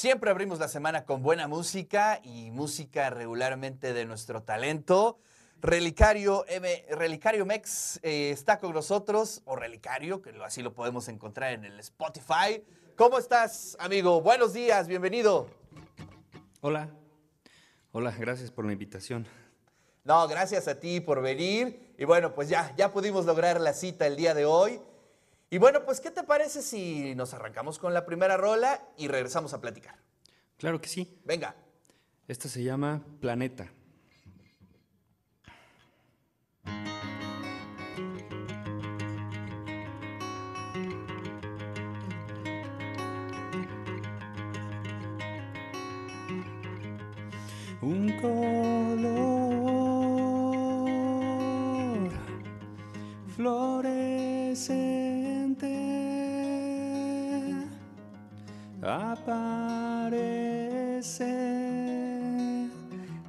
Siempre abrimos la semana con buena música y música regularmente de nuestro talento. Relicario, M, Relicario Mex eh, está con nosotros, o Relicario, que así lo podemos encontrar en el Spotify. ¿Cómo estás, amigo? Buenos días, bienvenido. Hola, hola, gracias por la invitación. No, gracias a ti por venir. Y bueno, pues ya, ya pudimos lograr la cita el día de hoy. Y bueno, pues ¿qué te parece si nos arrancamos con la primera rola y regresamos a platicar? Claro que sí. Venga. Esta se llama Planeta. Un color fluorescente aparece,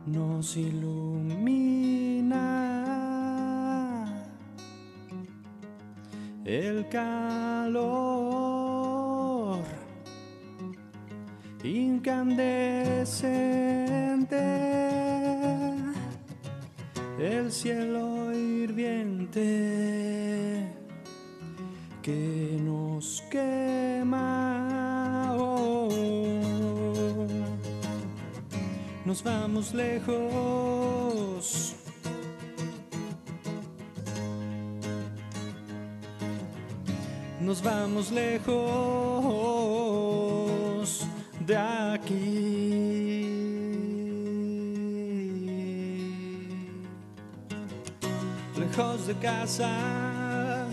nos ilumina. El calor incandescente, el cielo hirviente que nos vamos lejos. Nos vamos lejos de aquí. Lejos de casa.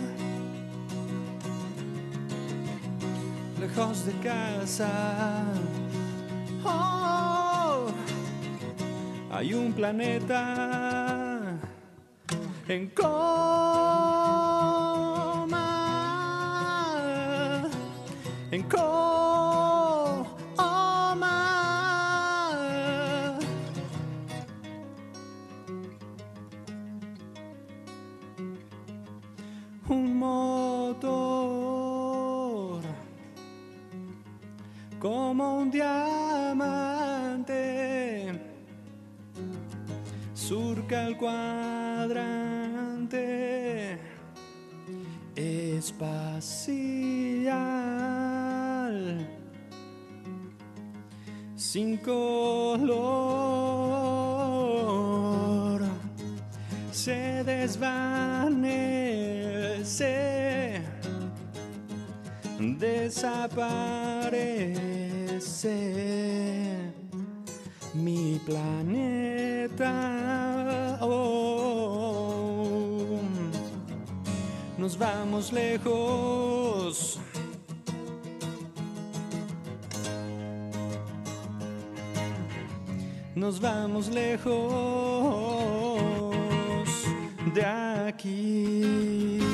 Lejos de casa. Hay un planeta en coma. Cuadrante espacial sin color se desvanece desaparece mi planeta. Nos vamos lejos. Nos vamos lejos de aquí.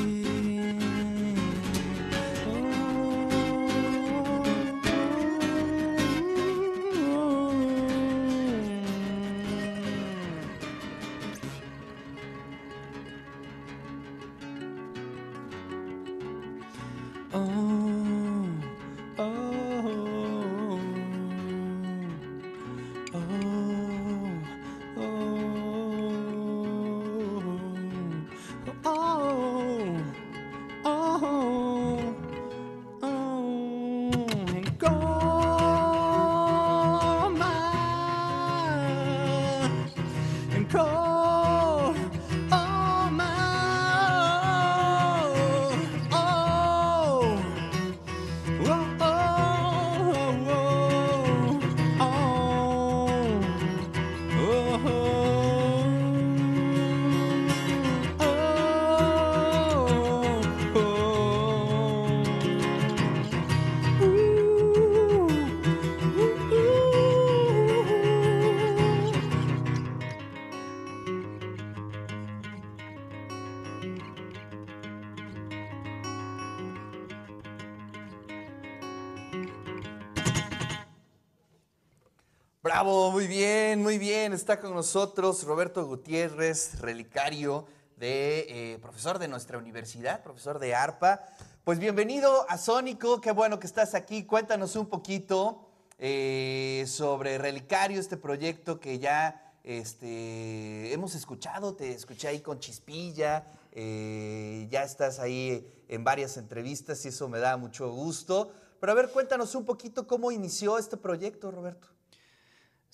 Muy bien, muy bien. Está con nosotros Roberto Gutiérrez, relicario de eh, profesor de nuestra universidad, profesor de ARPA. Pues bienvenido a Sónico, qué bueno que estás aquí. Cuéntanos un poquito eh, sobre Relicario, este proyecto que ya este, hemos escuchado, te escuché ahí con Chispilla, eh, ya estás ahí en varias entrevistas y eso me da mucho gusto. Pero a ver, cuéntanos un poquito cómo inició este proyecto, Roberto.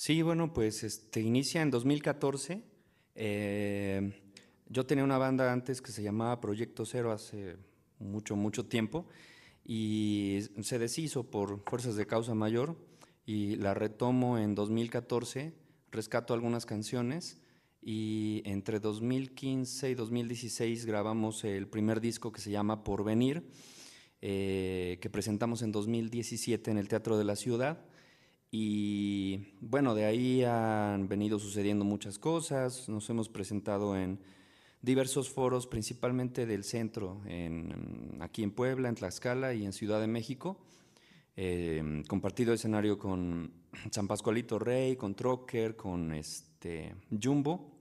Sí, bueno, pues este, inicia en 2014. Eh, yo tenía una banda antes que se llamaba Proyecto Cero hace mucho, mucho tiempo y se deshizo por fuerzas de causa mayor y la retomo en 2014 rescato algunas canciones y entre 2015 y 2016 grabamos el primer disco que se llama Porvenir, eh, que presentamos en 2017 en el Teatro de la Ciudad. Y bueno, de ahí han venido sucediendo muchas cosas, nos hemos presentado en diversos foros, principalmente del centro, en, aquí en Puebla, en Tlaxcala y en Ciudad de México. Eh, compartido escenario con San Pascualito Rey, con Trocker, con este, Jumbo.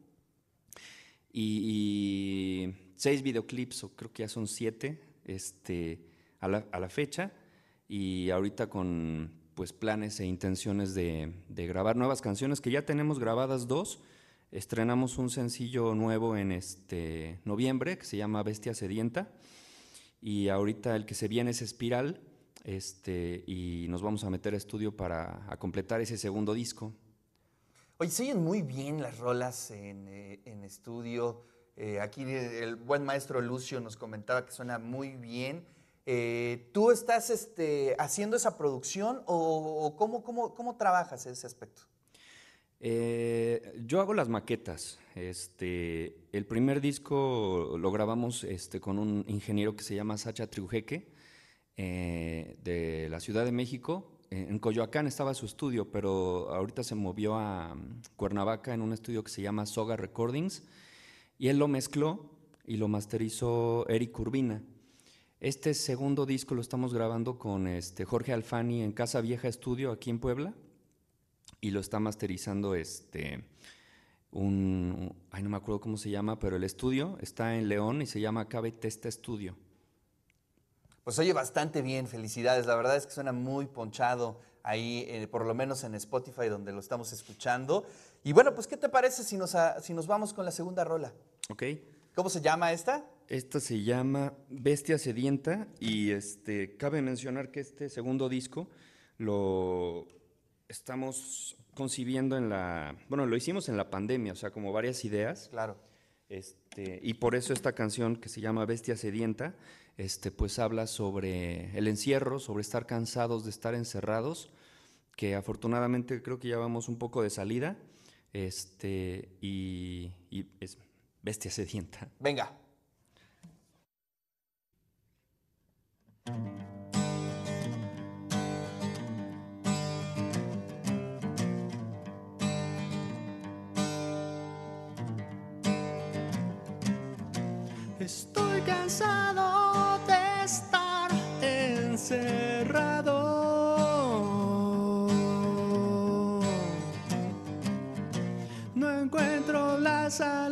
Y, seis videoclips, o creo que ya son siete, este, a, la, fecha. Y ahorita con pues, planes e intenciones de, grabar nuevas canciones, que ya tenemos grabadas dos. Estrenamos un sencillo nuevo en este noviembre que se llama Bestia Sedienta. Y ahorita el que se viene es Espiral, este, y nos vamos a meter a estudio para completar ese segundo disco. Oye, se muy bien las rolas en, eh, estudio. Eh, aquí el buen maestro Lucio nos comentaba que suena muy bien. Eh, ¿Tú estás este, haciendo esa producción o, cómo, cómo, cómo, trabajas ese aspecto? yo hago las maquetas. Este, el primer disco lo grabamos este, con un ingeniero que se llama Sacha Triujeque eh, de la Ciudad de México. En Coyoacán estaba su estudio, pero ahorita se movió a mm, Cuernavaca en un estudio que se llama Soga Recordings y él lo mezcló y lo masterizó Eric Urbina. Este segundo disco lo estamos grabando con este Jorge Alfani en Casa Vieja Estudio aquí en Puebla y lo está masterizando este un ay no me acuerdo cómo se llama, pero el estudio está en León y se llama Cabe Testa Studio. Pues oye bastante bien, felicidades. La verdad es que suena muy ponchado ahí, eh, por lo menos en Spotify donde lo estamos escuchando. Y bueno, pues ¿qué te parece si nos, si nos vamos con la segunda rola? Ok. ¿Cómo se llama esta? Esta se llama Bestia Sedienta y este, cabe mencionar que este segundo disco lo estamos concibiendo en la, bueno, lo hicimos en la pandemia, o sea, como varias ideas. Claro. Este, y por eso esta canción que se llama Bestia Sedienta este, pues habla sobre el encierro, sobre estar cansados de estar encerrados, que afortunadamente creo que ya vamos un poco de salida, este, y, y es bestia sedienta. Venga. Estoy cansado de estar encerrado. No encuentro la salida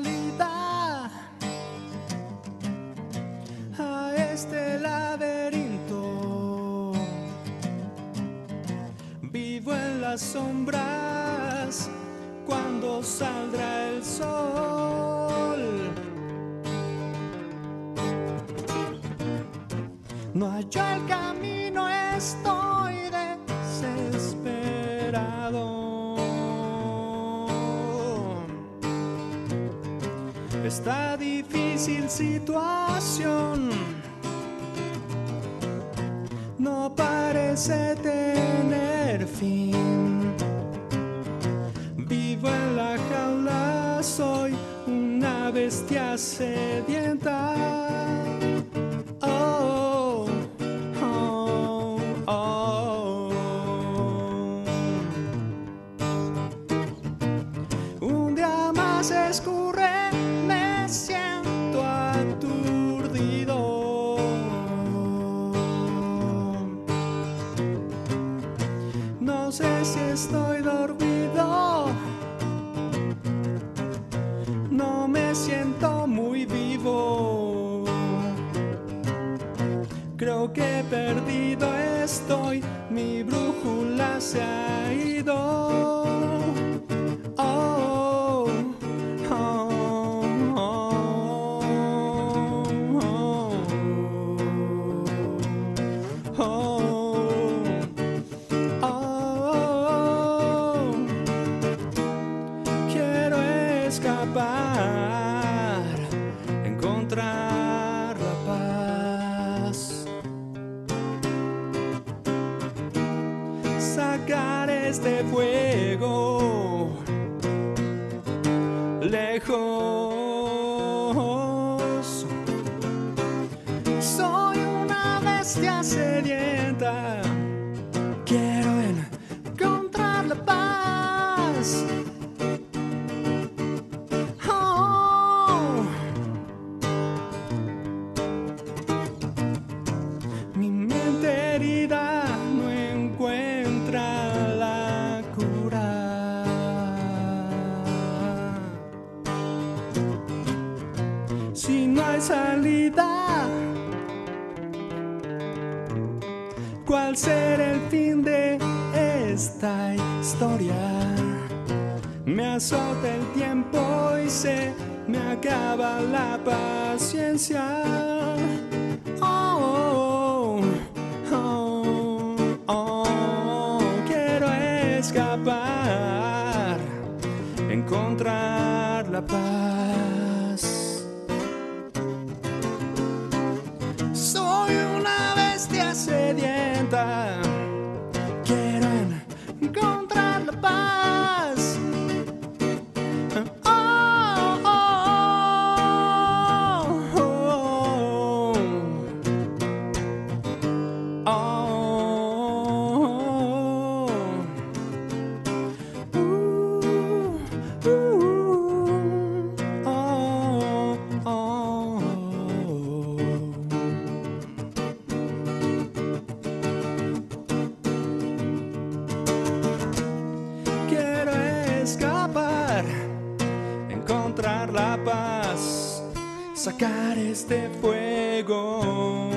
No hallo el camino, estoy desesperado. Esta difícil situación no parece tener fin. Vivo en la jaula, soy una bestia sedienta. Mi brújula se ha ido. Lejos. Si no hay salida, ¿cuál será el fin de esta historia? Me azota el tiempo y se me acaba la paciencia. Oh, oh, oh, quiero escapar, encontrar la paz. Soy sacar este fuego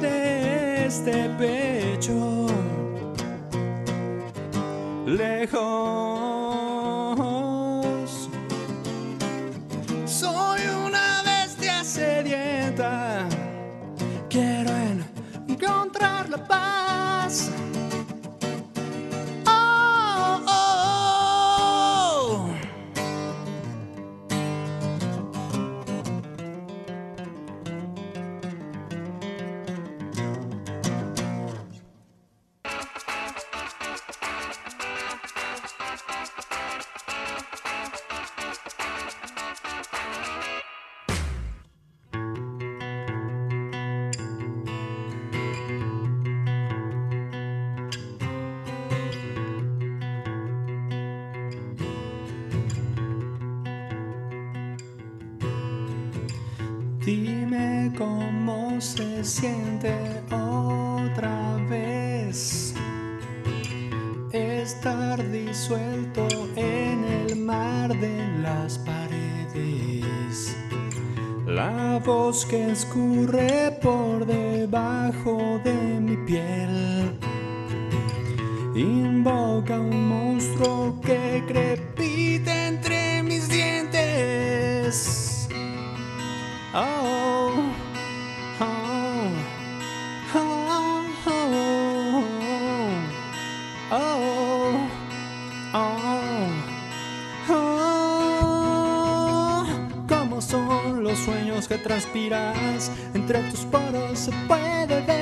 de este pecho lejos. Dime cómo se siente otra vez estar disuelto en el mar de las paredes. La voz que escurre por debajo de mi piel invoca un monstruo que crepita entre mis dientes. Oh, oh, oh, oh, oh, oh. ¿Cómo son los sueños que transpiras? Entre tus poros se puede ver.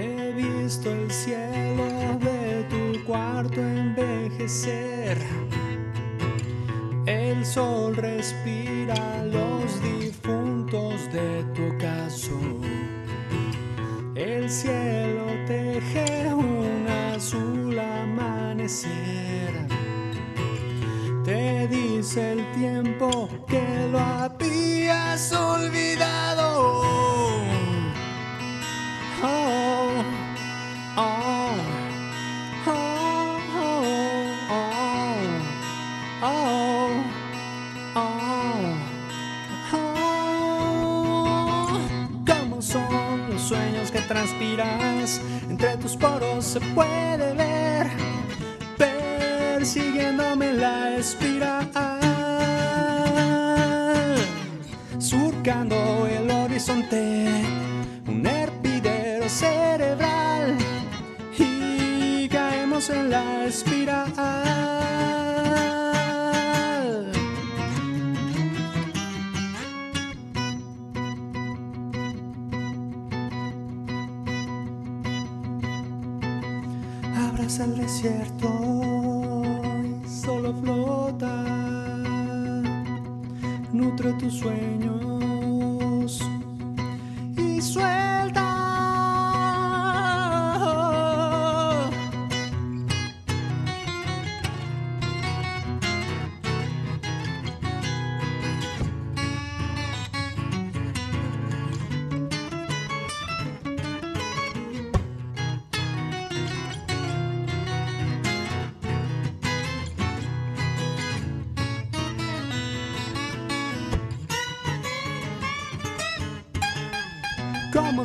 He visto el cielo de tu cuarto envejecer. El sol respira los difuntos socialize.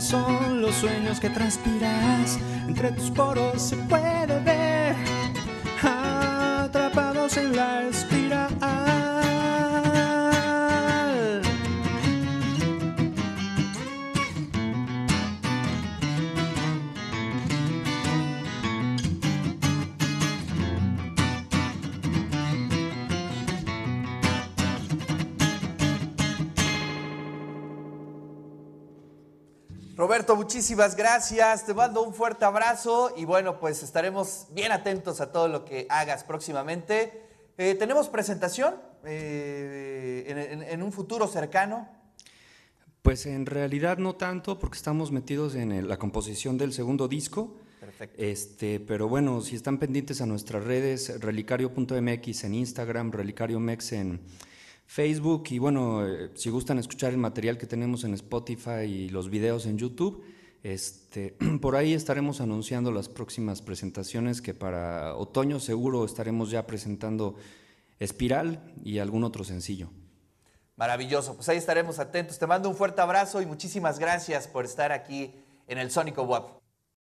Son los sueños que transpiras. Entre tus poros se puede Roberto, muchísimas gracias. Te mando un fuerte abrazo y bueno, pues estaremos bien atentos a todo lo que hagas próximamente. Eh, ¿Tenemos presentación eh, en, en- en un futuro cercano? Pues en realidad no tanto, porque estamos metidos en el- la composición del segundo disco. Perfecto. Este, pero bueno, si están pendientes a nuestras redes, relicario.mx en Instagram, relicariomex en Facebook y bueno, eh, si gustan escuchar el material que tenemos en Spotify y los videos en YouTube, este, por ahí estaremos anunciando las próximas presentaciones que para otoño seguro estaremos ya presentando Espiral y algún otro sencillo. Maravilloso. Pues ahí estaremos atentos. Te mando un fuerte abrazo y muchísimas gracias por estar aquí en el Sónico WAP.